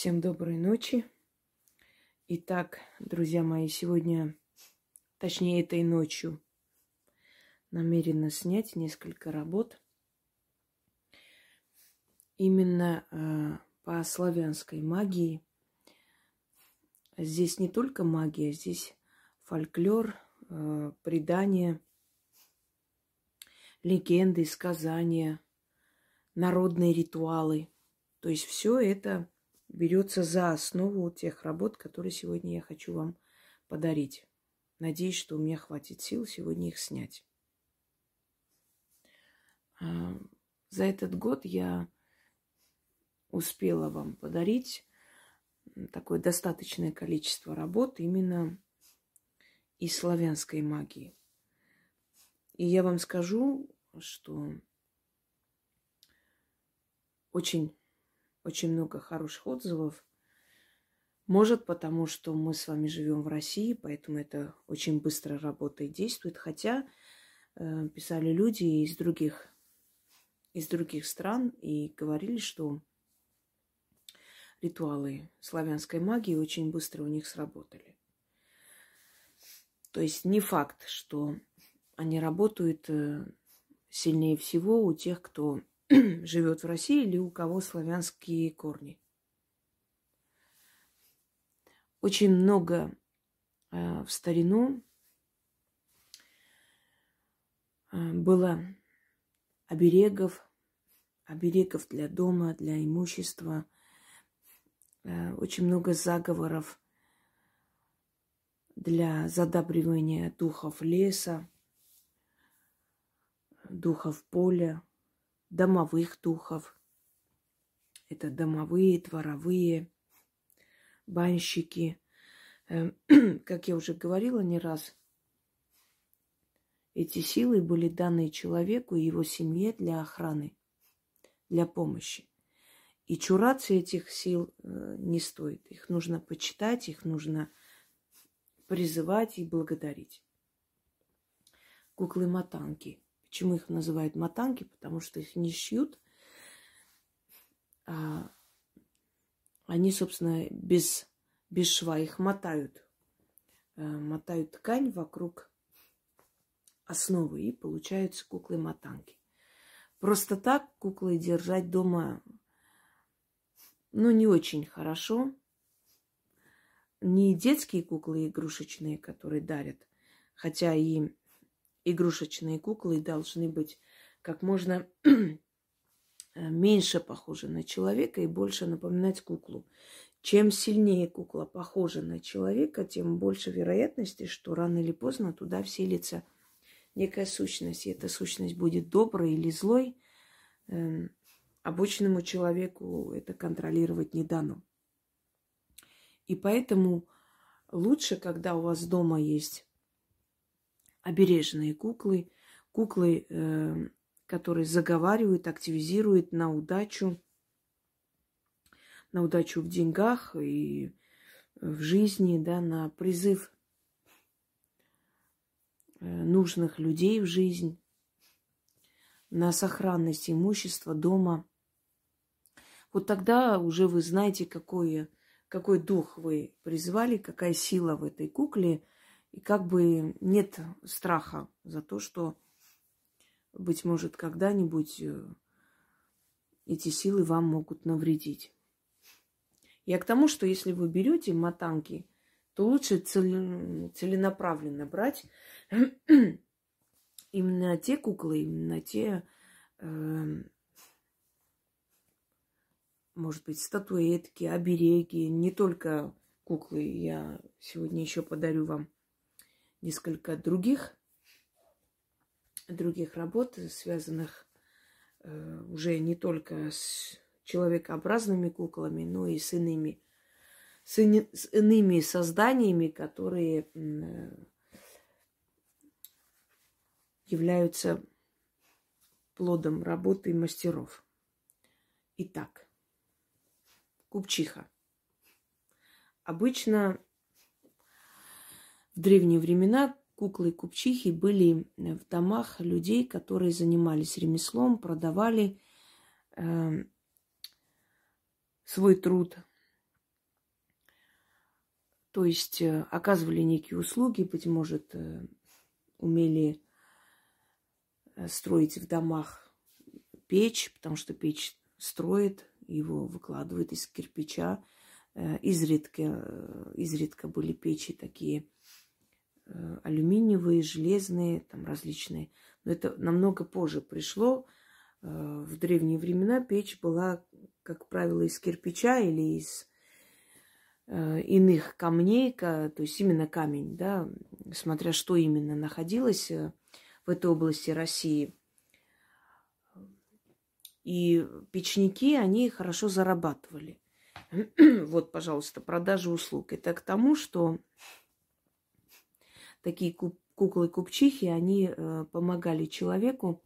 Всем доброй ночи. Итак, друзья мои, сегодня, точнее этой ночью, намерена снять несколько работ именно э, по славянской магии. Здесь не только магия, здесь фольклор, э, предания, легенды, сказания, народные ритуалы. То есть все это берется за основу тех работ, которые сегодня я хочу вам подарить. Надеюсь, что у меня хватит сил сегодня их снять. А, за этот год я успела вам подарить такое достаточное количество работ именно из славянской магии. И я вам скажу, что очень очень много хороших отзывов. Может, потому что мы с вами живем в России, поэтому это очень быстро работает, действует. Хотя э, писали люди из других, из других стран и говорили, что ритуалы славянской магии очень быстро у них сработали. То есть не факт, что они работают э, сильнее всего у тех, кто живет в России или у кого славянские корни. Очень много э, в старину э, было оберегов, оберегов для дома, для имущества, э, очень много заговоров для задабривания духов леса, духов поля, домовых духов. Это домовые, дворовые, банщики. Эм, как я уже говорила не раз, эти силы были даны человеку и его семье для охраны, для помощи. И чураться этих сил э, не стоит. Их нужно почитать, их нужно призывать и благодарить. Куклы-матанки – Почему их называют матанки? Потому что их не шьют. А они, собственно, без, без шва их мотают. А, мотают ткань вокруг основы, и получаются куклы-матанки. Просто так куклы держать дома, ну, не очень хорошо. Не детские куклы игрушечные, которые дарят, хотя и игрушечные куклы должны быть как можно меньше похожи на человека и больше напоминать куклу. Чем сильнее кукла похожа на человека, тем больше вероятности, что рано или поздно туда вселится некая сущность. И эта сущность будет доброй или злой. Эм, обычному человеку это контролировать не дано. И поэтому лучше, когда у вас дома есть обережные куклы, куклы, э, которые заговаривают, активизируют на удачу, на удачу в деньгах и в жизни, да, на призыв э, нужных людей в жизнь, на сохранность имущества дома. Вот тогда уже вы знаете, какой, какой дух вы призвали, какая сила в этой кукле – и как бы нет страха за то, что, быть может, когда-нибудь э, эти силы вам могут навредить. Я к тому, что если вы берете матанки, то лучше целенаправленно брать именно те куклы, именно те, э, может быть, статуэтки, обереги, не только куклы. Я сегодня еще подарю вам несколько других, других работ, связанных э, уже не только с человекообразными куклами, но и с иными, с, ини, с иными созданиями, которые э, являются плодом работы мастеров. Итак, купчиха. Обычно в древние времена куклы и купчихи были в домах людей, которые занимались ремеслом, продавали э, свой труд То есть э, оказывали некие услуги, быть может, э, умели э, строить в домах печь, потому что печь строит, его выкладывают из кирпича. Изредка, изредка были печи такие алюминиевые, железные, там различные. Но это намного позже пришло. В древние времена печь была, как правило, из кирпича или из Э, иных камней, то есть именно камень, да, смотря что именно находилось э, в этой области России. И печники, они хорошо зарабатывали. вот, пожалуйста, продажа услуг. Это к тому, что такие куклы-купчихи, они э, помогали человеку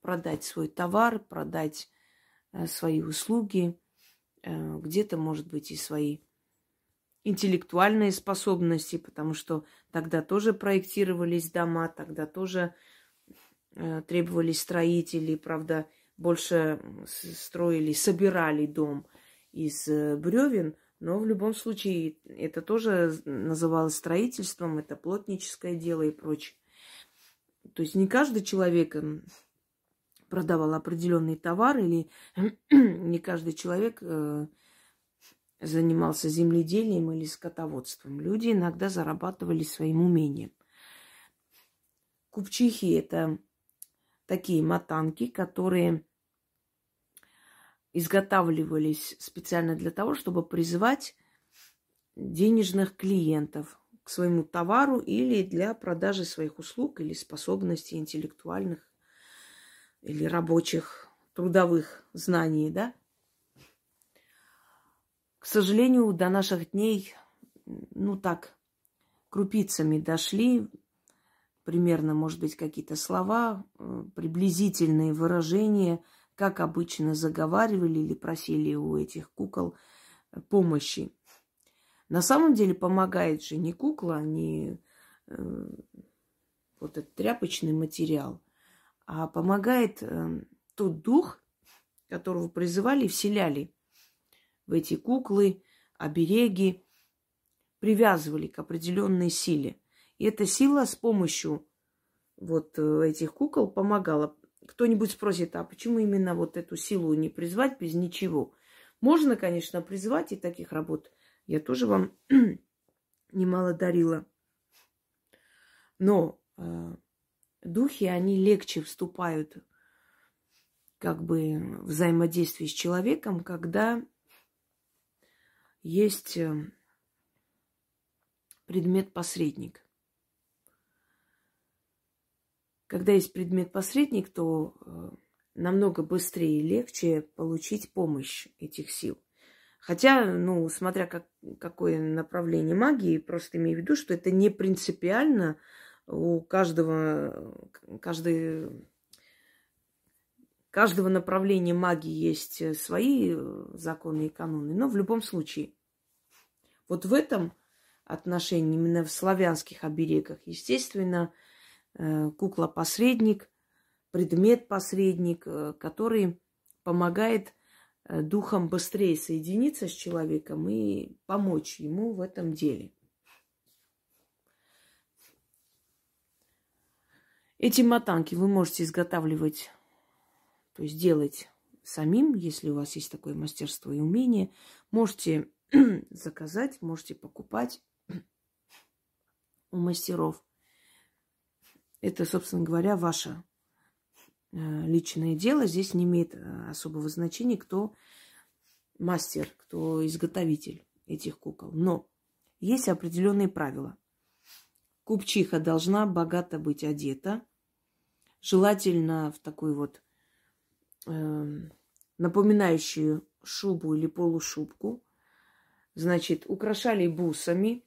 продать свой товар, продать свои услуги, где-то, может быть, и свои интеллектуальные способности, потому что тогда тоже проектировались дома, тогда тоже э, требовались строители, правда, больше строили, собирали дом из э, бревен, но в любом случае это тоже называлось строительством, это плотническое дело и прочее. То есть не каждый человек продавал определенный товар или не каждый человек э, занимался земледелием или скотоводством. Люди иногда зарабатывали своим умением. Купчихи – это такие матанки, которые изготавливались специально для того, чтобы призывать денежных клиентов к своему товару или для продажи своих услуг или способностей интеллектуальных или рабочих, трудовых знаний, да. К сожалению, до наших дней, ну так, крупицами дошли, примерно, может быть, какие-то слова, э, приблизительные выражения, как обычно заговаривали или просили у этих кукол э, помощи. На самом деле помогает же не кукла, не э, вот этот тряпочный материал, а помогает э, тот дух, которого призывали и вселяли в эти куклы, обереги, привязывали к определенной силе. И эта сила с помощью вот э, этих кукол помогала. Кто-нибудь спросит, а почему именно вот эту силу не призвать без ничего? Можно, конечно, призвать и таких работ. Я тоже вам немало дарила. Но э, духи, они легче вступают как бы в взаимодействие с человеком, когда есть э, предмет-посредник. Когда есть предмет-посредник, то э, намного быстрее и легче получить помощь этих сил. Хотя, ну, смотря как, какое направление магии, просто имею в виду, что это не принципиально у каждого, каждый каждого направления магии есть э, свои э, законы и каноны, но в любом случае, вот в этом отношении, именно в славянских оберегах, естественно, э, кукла-посредник, предмет-посредник, который помогает духом быстрее соединиться с человеком и помочь ему в этом деле. Эти матанки вы можете изготавливать то есть делать самим, если у вас есть такое мастерство и умение. Можете заказать, можете покупать у мастеров. Это, собственно говоря, ваше э, личное дело. Здесь не имеет э, особого значения, кто мастер, кто изготовитель этих кукол. Но есть определенные правила. Купчиха должна богато быть одета, желательно в такой вот Эм, напоминающую шубу или полушубку. Значит, украшали бусами.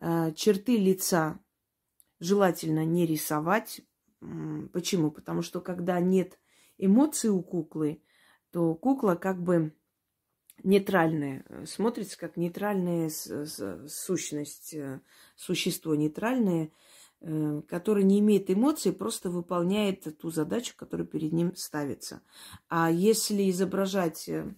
Э, черты лица желательно не рисовать. Почему? Потому что когда нет эмоций у куклы, то кукла как бы нейтральная, смотрится как нейтральная сущность, э, существо нейтральное – Э, который не имеет эмоций, просто выполняет ту задачу, которая перед ним ставится. А если изображать э,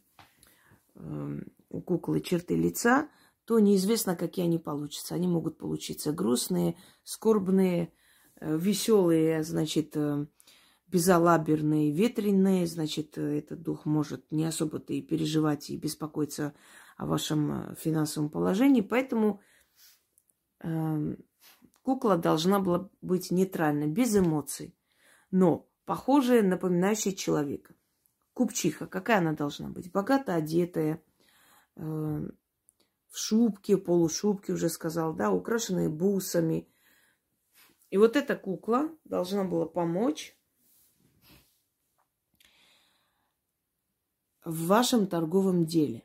эм, у куклы черты лица, то неизвестно, какие они получатся. Они могут получиться грустные, скорбные, э, веселые, значит, э, безалаберные, ветреные, значит, этот дух может не особо-то и переживать, и беспокоиться о вашем финансовом положении. Поэтому э, кукла должна была быть нейтральной, без эмоций, но похожая, напоминающая человека. Купчиха, какая она должна быть? Богато одетая, э, в шубке, полушубке, уже сказал, да, украшенные бусами. И вот эта кукла должна была помочь в вашем торговом деле.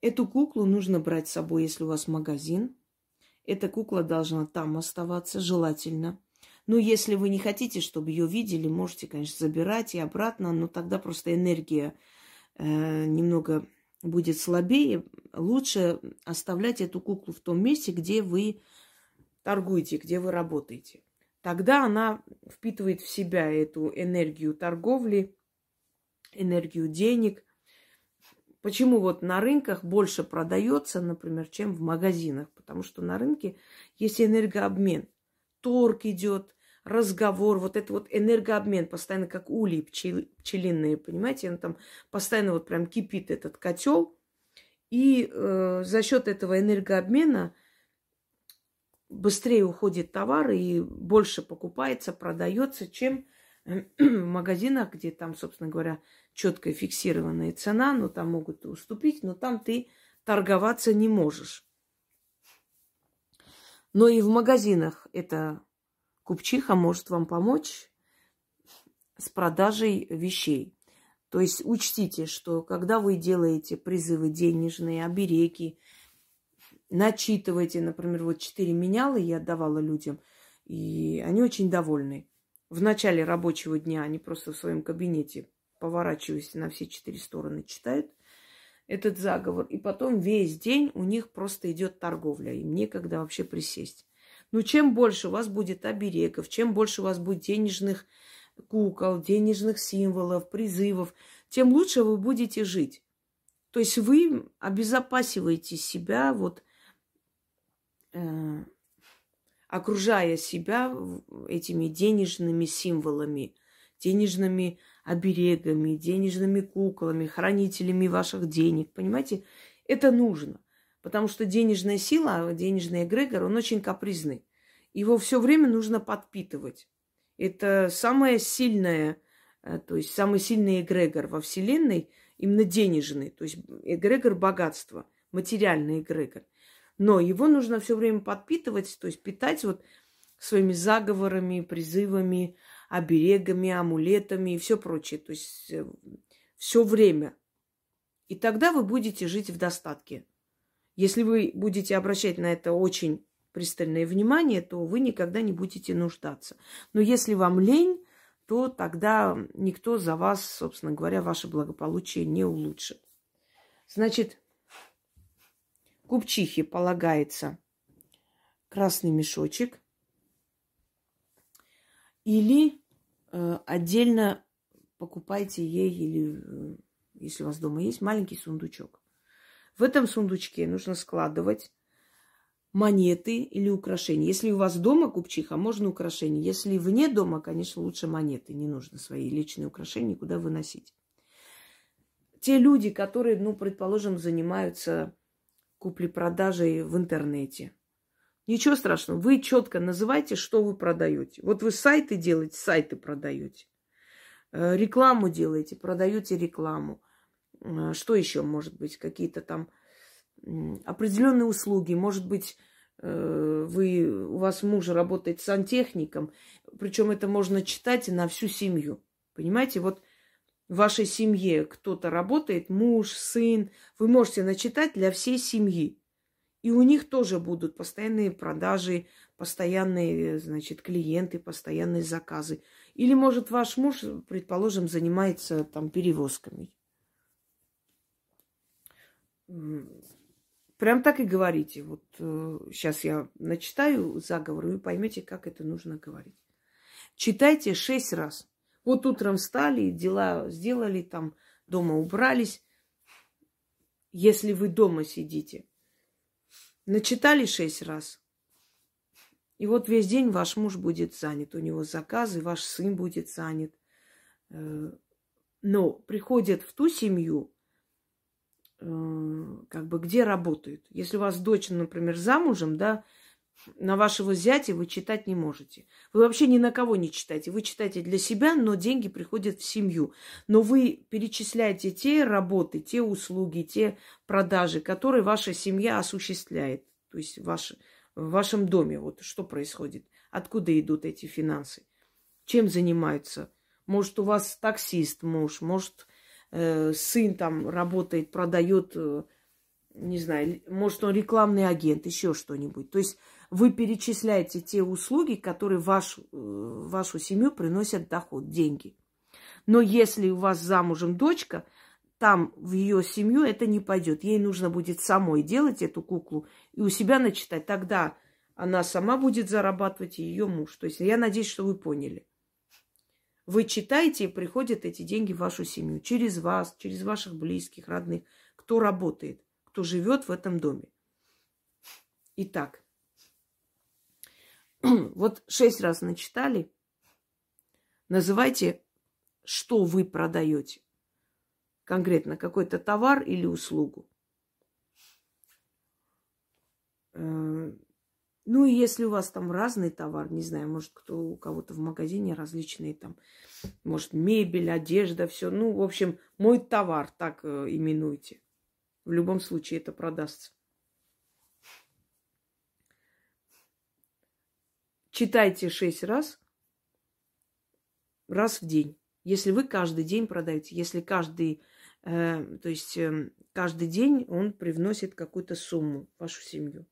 Эту куклу нужно брать с собой, если у вас магазин. Эта кукла должна там оставаться, желательно. Но если вы не хотите, чтобы ее видели, можете, конечно, забирать и обратно, но тогда просто энергия э, немного будет слабее. Лучше оставлять эту куклу в том месте, где вы торгуете, где вы работаете. Тогда она впитывает в себя эту энергию торговли, энергию денег. Почему вот на рынках больше продается, например, чем в магазинах? Потому что на рынке есть энергообмен. Торг идет, разговор, вот это вот энергообмен, постоянно как улей пчел, пчелиные, понимаете, он там постоянно вот прям кипит этот котел, и э, за счет этого энергообмена быстрее уходит товар и больше покупается, продается, чем в магазинах, где там, собственно говоря, четкая фиксированная цена, но там могут уступить, но там ты торговаться не можешь. Но и в магазинах это купчиха может вам помочь с продажей вещей. То есть учтите, что когда вы делаете призывы денежные, обереги, начитывайте, например, вот четыре менялы я отдавала людям, и они очень довольны в начале рабочего дня они просто в своем кабинете, поворачиваясь на все четыре стороны, читают этот заговор. И потом весь день у них просто идет торговля. Им некогда вообще присесть. Но чем больше у вас будет оберегов, чем больше у вас будет денежных кукол, денежных символов, призывов, тем лучше вы будете жить. То есть вы обезопасиваете себя вот э, окружая себя этими денежными символами, денежными оберегами, денежными куклами, хранителями ваших денег. Понимаете, это нужно. Потому что денежная сила, денежный эгрегор, он очень капризный. Его все время нужно подпитывать. Это самое сильное, э, то есть самый сильный эгрегор во Вселенной, именно денежный, то есть эгрегор богатства, материальный эгрегор. Но его нужно все время подпитывать, то есть питать вот своими заговорами, призывами, оберегами, амулетами и все прочее. То есть э, все время. И тогда вы будете жить в достатке. Если вы будете обращать на это очень пристальное внимание, то вы никогда не будете нуждаться. Но если вам лень, то тогда никто за вас, собственно говоря, ваше благополучие не улучшит. Значит, Купчихе полагается красный мешочек или э, отдельно покупайте ей или, э, если у вас дома есть, маленький сундучок. В этом сундучке нужно складывать монеты или украшения. Если у вас дома купчиха, можно украшения. Если вне дома, конечно, лучше монеты. Не нужно свои личные украшения никуда выносить. Те люди, которые, ну, предположим, занимаются купли-продажей в интернете. Ничего страшного. Вы четко называйте, что вы продаете. Вот вы сайты делаете, сайты продаете. Э, рекламу делаете, продаете рекламу. Э, что еще может быть? Какие-то там определенные услуги. Может быть, э, вы, у вас муж работает сантехником, причем это можно читать на всю семью. Понимаете, вот в вашей семье кто-то работает, муж, сын, вы можете начитать для всей семьи. И у них тоже будут постоянные продажи, постоянные, значит, клиенты, постоянные заказы. Или, может, ваш муж, предположим, занимается там перевозками. Прям так и говорите. Вот э, сейчас я начитаю заговор, и вы поймете, как это нужно говорить. Читайте шесть раз. Вот утром встали, дела сделали, там дома убрались. Если вы дома сидите, Начитали шесть раз. И вот весь день ваш муж будет занят, у него заказы, ваш сын будет занят. Э, но приходят в ту семью, э, как бы где работают. Если у вас дочь, например, замужем, да, на вашего зятя вы читать не можете. Вы вообще ни на кого не читаете. Вы читаете для себя, но деньги приходят в семью. Но вы перечисляете те работы, те услуги, те продажи, которые ваша семья осуществляет. То есть ваш, в вашем доме. Вот что происходит. Откуда идут эти финансы? Чем занимаются? Может, у вас таксист муж, может, сын там работает, продает, э, не знаю, может, он рекламный агент, еще что-нибудь. То есть вы перечисляете те услуги, которые в вашу, э, вашу семью приносят доход, деньги. Но если у вас замужем дочка, там в ее семью это не пойдет. Ей нужно будет самой делать эту куклу и у себя начитать. Тогда она сама будет зарабатывать, и ее муж. То есть я надеюсь, что вы поняли. Вы читаете, и приходят эти деньги в вашу семью. Через вас, через ваших близких, родных. Кто работает, кто живет в этом доме. Итак, вот шесть раз начитали. Называйте, что вы продаете. Конкретно какой-то товар или услугу. Ну, и если у вас там разный товар, не знаю, может, кто у кого-то в магазине различные там, может, мебель, одежда, все. Ну, в общем, мой товар, так э, именуйте. В любом случае это продастся. читайте шесть раз, раз в день. Если вы каждый день продаете, если каждый, э, то есть э, каждый день он привносит какую-то сумму в вашу семью.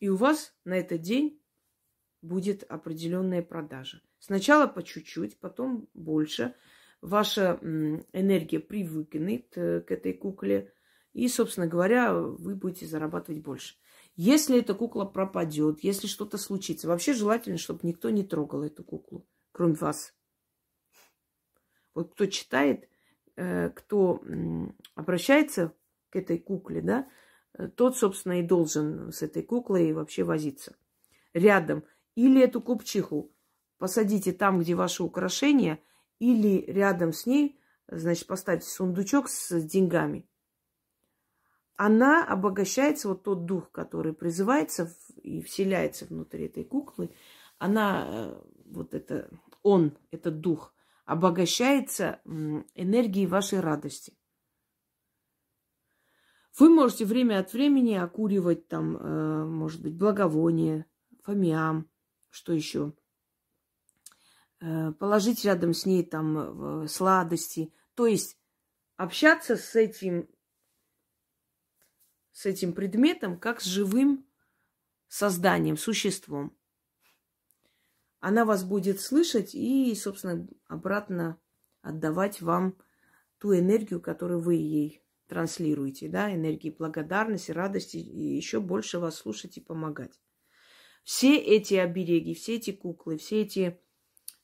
И у вас на этот день будет определенная продажа. Сначала по чуть-чуть, потом больше. Ваша энергия привыкнет э, к этой кукле. И, собственно говоря, вы будете зарабатывать больше. Если эта кукла пропадет, если что-то случится, вообще желательно, чтобы никто не трогал эту куклу, кроме вас. Вот кто читает, э, кто обращается к этой кукле, да, тот, собственно, и должен с этой куклой вообще возиться. Рядом. Или эту купчиху посадите там, где ваши украшения, или рядом с ней, значит, поставьте сундучок с деньгами она обогащается, вот тот дух, который призывается и вселяется внутри этой куклы, она, э, вот это, он, этот дух, обогащается энергией вашей радости. Вы можете время от времени окуривать там, э, может быть, благовоние, фомиам, что еще, э, положить рядом с ней там сладости, то есть общаться с этим с этим предметом, как с живым созданием, существом. Она вас будет слышать и, собственно, обратно отдавать вам ту энергию, которую вы ей транслируете, да, энергии благодарности, радости, и еще больше вас слушать и помогать. Все эти обереги, все эти куклы, все эти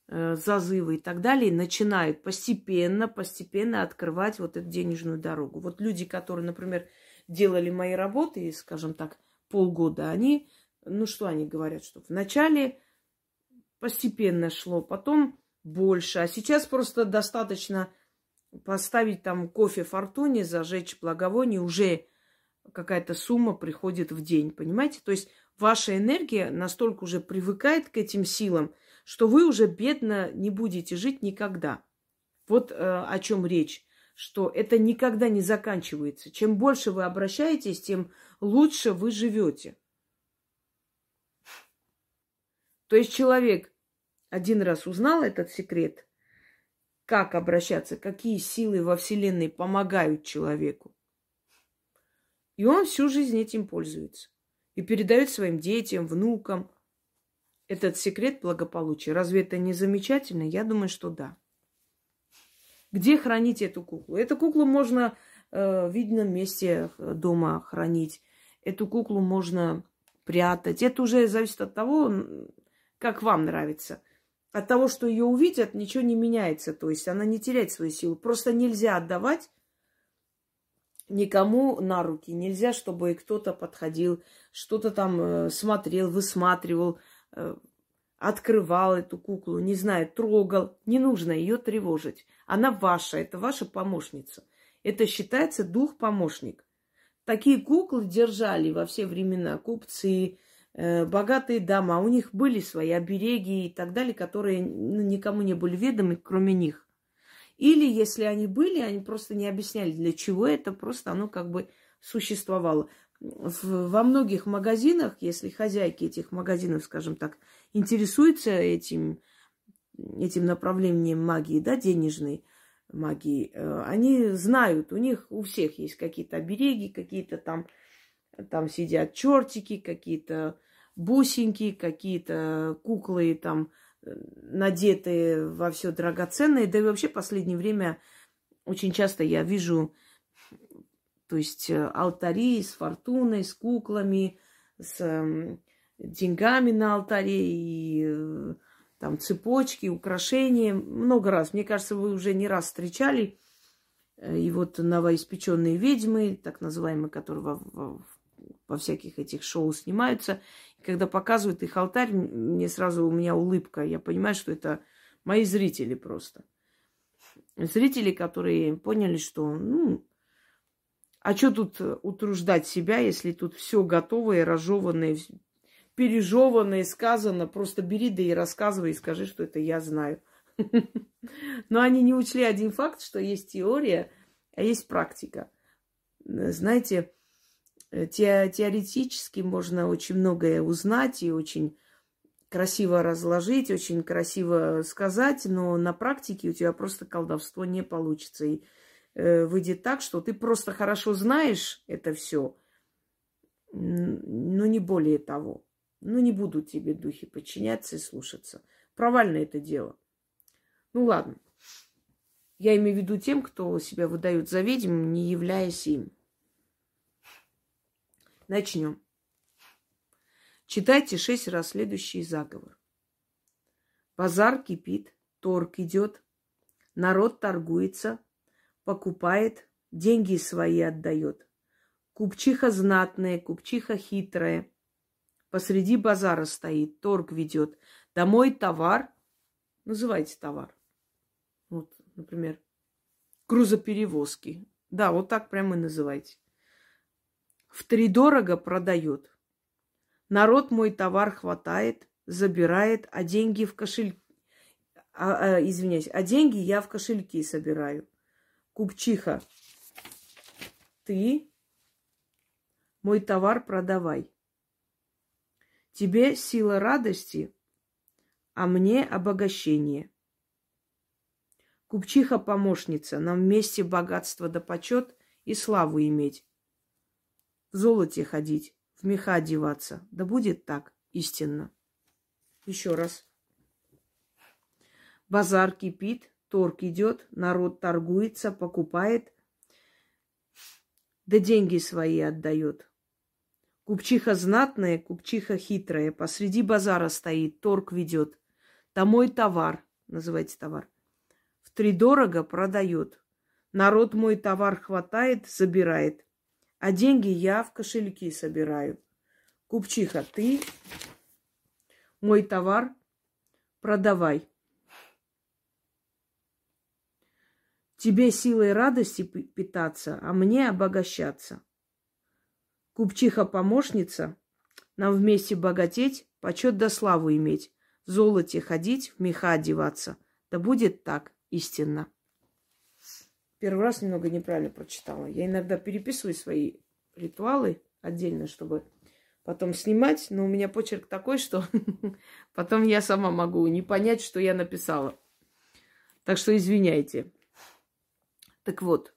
э, зазывы и так далее начинают постепенно, постепенно открывать вот эту денежную дорогу. Вот люди, которые, например, делали мои работы, скажем так, полгода, они, ну что они говорят, что вначале постепенно шло, потом больше, а сейчас просто достаточно поставить там кофе фортуне, зажечь благовоние, уже какая-то сумма приходит в день, понимаете? То есть ваша энергия настолько уже привыкает к этим силам, что вы уже бедно не будете жить никогда. Вот э, о чем речь что это никогда не заканчивается. Чем больше вы обращаетесь, тем лучше вы живете. То есть человек один раз узнал этот секрет, как обращаться, какие силы во Вселенной помогают человеку. И он всю жизнь этим пользуется. И передает своим детям, внукам этот секрет благополучия. Разве это не замечательно? Я думаю, что да. Где хранить эту куклу? Эту куклу можно э, в видном месте э, дома хранить. Эту куклу можно прятать. Это уже зависит от того, как вам нравится. От того, что ее увидят, ничего не меняется. То есть она не теряет свою силу. Просто нельзя отдавать никому на руки. Нельзя, чтобы кто-то подходил, что-то там э, смотрел, высматривал, э, открывал эту куклу, не знаю, трогал. Не нужно ее тревожить. Она ваша, это ваша помощница. Это считается дух-помощник. Такие куклы держали во все времена купцы, богатые дома. У них были свои обереги и так далее, которые ну, никому не были ведомы, кроме них. Или, если они были, они просто не объясняли, для чего это, просто оно как бы существовало. Во многих магазинах, если хозяйки этих магазинов, скажем так, интересуются этим, этим направлением магии, да, денежной магии, э, они знают, у них у всех есть какие-то обереги, какие-то там, там сидят чертики, какие-то бусинки, какие-то куклы там надетые во все драгоценное. Да и вообще в последнее время очень часто я вижу, то есть э, алтари с фортуной, с куклами, с эм, деньгами на алтаре и э, там цепочки, украшения. Много раз. Мне кажется, вы уже не раз встречали. Э, и вот новоиспеченные ведьмы, так называемые, которые во, во, во всяких этих шоу снимаются, когда показывают их алтарь, мне сразу у меня улыбка. Я понимаю, что это мои зрители просто. Зрители, которые поняли, что, ну, а что тут утруждать себя, если тут все готовое, разжеванное, пережеванное, сказано. Просто бери да и рассказывай, и скажи, что это я знаю. Но они не учли один факт, что есть теория, а есть практика. Знаете, Э, те, теоретически можно очень многое узнать и очень красиво разложить, очень красиво сказать, но на практике у тебя просто колдовство не получится. И э, выйдет так, что ты просто хорошо знаешь это все, но не более того. Ну, не будут тебе духи подчиняться и слушаться. Провально это дело. Ну, ладно. Я имею в виду тем, кто себя выдает за ведьм, не являясь им. Начнем. Читайте шесть раз следующий заговор. Базар кипит, торг идет, народ торгуется, покупает, деньги свои отдает. Купчиха знатная, купчиха хитрая. Посреди базара стоит, торг ведет. Домой товар. Называйте товар. Вот, например, грузоперевозки. Да, вот так прямо и называйте втридорого продает. Народ мой товар хватает, забирает, а деньги в кошель... А, а, извиняюсь, а деньги я в кошельки собираю. Купчиха, ты мой товар продавай. Тебе сила радости, а мне обогащение. Купчиха-помощница, нам вместе богатство да почет и славу иметь в золоте ходить, в меха одеваться. Да будет так, истинно. Еще раз. Базар кипит, торг идет, народ торгуется, покупает, да деньги свои отдает. Купчиха знатная, купчиха хитрая, посреди базара стоит, торг ведет. Там мой товар, называйте товар, в три дорого продает. Народ мой товар хватает, забирает. А деньги я в кошельки собираю. Купчиха, ты мой товар продавай. Тебе силой радости питаться, а мне обогащаться. Купчиха-помощница, нам вместе богатеть, почет да славу иметь, в золоте ходить, в меха одеваться. Да будет так истинно. Первый раз немного неправильно прочитала. Я иногда переписываю свои ритуалы отдельно, чтобы потом снимать, но у меня почерк такой, что потом я сама могу не понять, что я написала. Так что извиняйте. Так вот,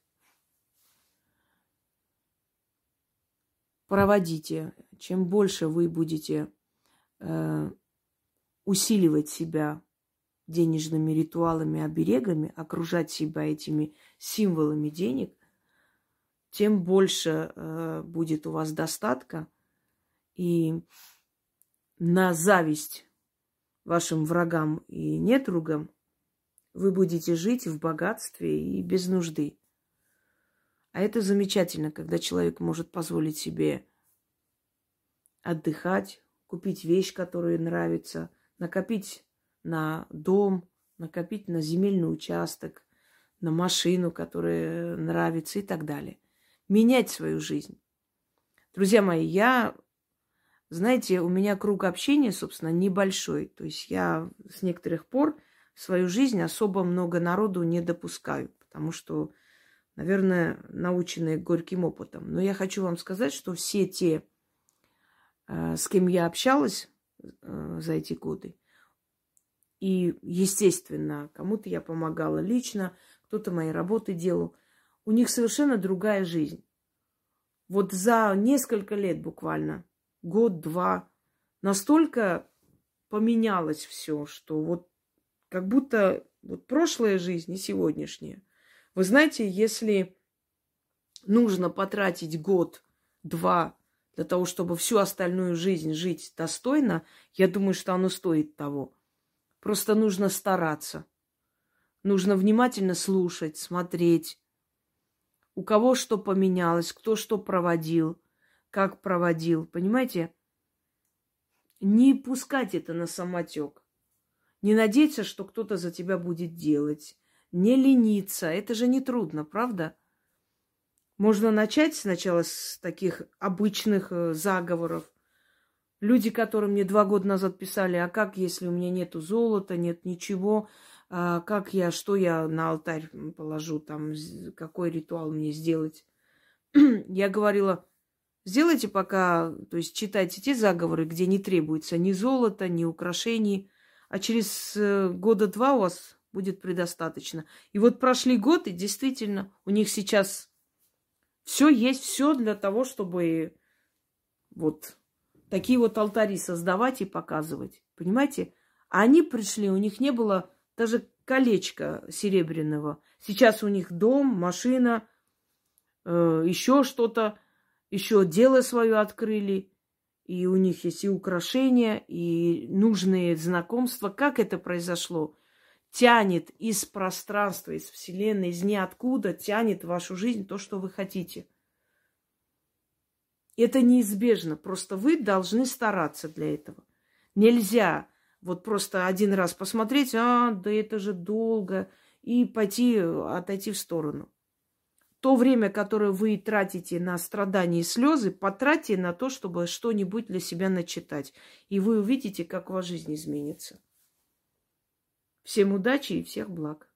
проводите. Чем больше вы будете э, усиливать себя денежными ритуалами, оберегами, окружать себя этими символами денег, тем больше э, будет у вас достатка. И на зависть вашим врагам и недругам вы будете жить в богатстве и без нужды. А это замечательно, когда человек может позволить себе отдыхать, купить вещь, которая нравится, накопить на дом, накопить на земельный участок, на машину, которая нравится и так далее. Менять свою жизнь. Друзья мои, я, знаете, у меня круг общения, собственно, небольшой. То есть я с некоторых пор в свою жизнь особо много народу не допускаю, потому что, наверное, наученные горьким опытом. Но я хочу вам сказать, что все те, э, с кем я общалась э, за эти годы, и, естественно, кому-то я помогала лично, кто-то мои работы делал. У них совершенно другая жизнь. Вот за несколько лет буквально, год-два, настолько поменялось все, что вот как будто вот прошлая жизнь и сегодняшняя. Вы знаете, если нужно потратить год-два для того, чтобы всю остальную жизнь жить достойно, я думаю, что оно стоит того. Просто нужно стараться. Нужно внимательно слушать, смотреть. У кого что поменялось, кто что проводил, как проводил. Понимаете? Не пускать это на самотек. Не надеяться, что кто-то за тебя будет делать. Не лениться. Это же не трудно, правда? Можно начать сначала с таких обычных э, заговоров, Люди, которые мне два года назад писали, а как, если у меня нету золота, нет ничего, как я, что я на алтарь положу, там, какой ритуал мне сделать? я говорила, сделайте пока, то есть читайте те заговоры, где не требуется ни золота, ни украшений, а через э, года два у вас будет предостаточно. И вот прошли годы, действительно, у них сейчас все есть, все для того, чтобы вот такие вот алтари создавать и показывать. Понимаете? А они пришли, у них не было даже колечка серебряного. Сейчас у них дом, машина, э, еще что-то, еще дело свое открыли. И у них есть и украшения, и нужные знакомства. Как это произошло? Тянет из пространства, из Вселенной, из ниоткуда, тянет в вашу жизнь то, что вы хотите – это неизбежно. Просто вы должны стараться для этого. Нельзя вот просто один раз посмотреть, а, да это же долго, и пойти отойти в сторону. То время, которое вы тратите на страдания и слезы, потратьте на то, чтобы что-нибудь для себя начитать. И вы увидите, как ваша жизнь изменится. Всем удачи и всех благ.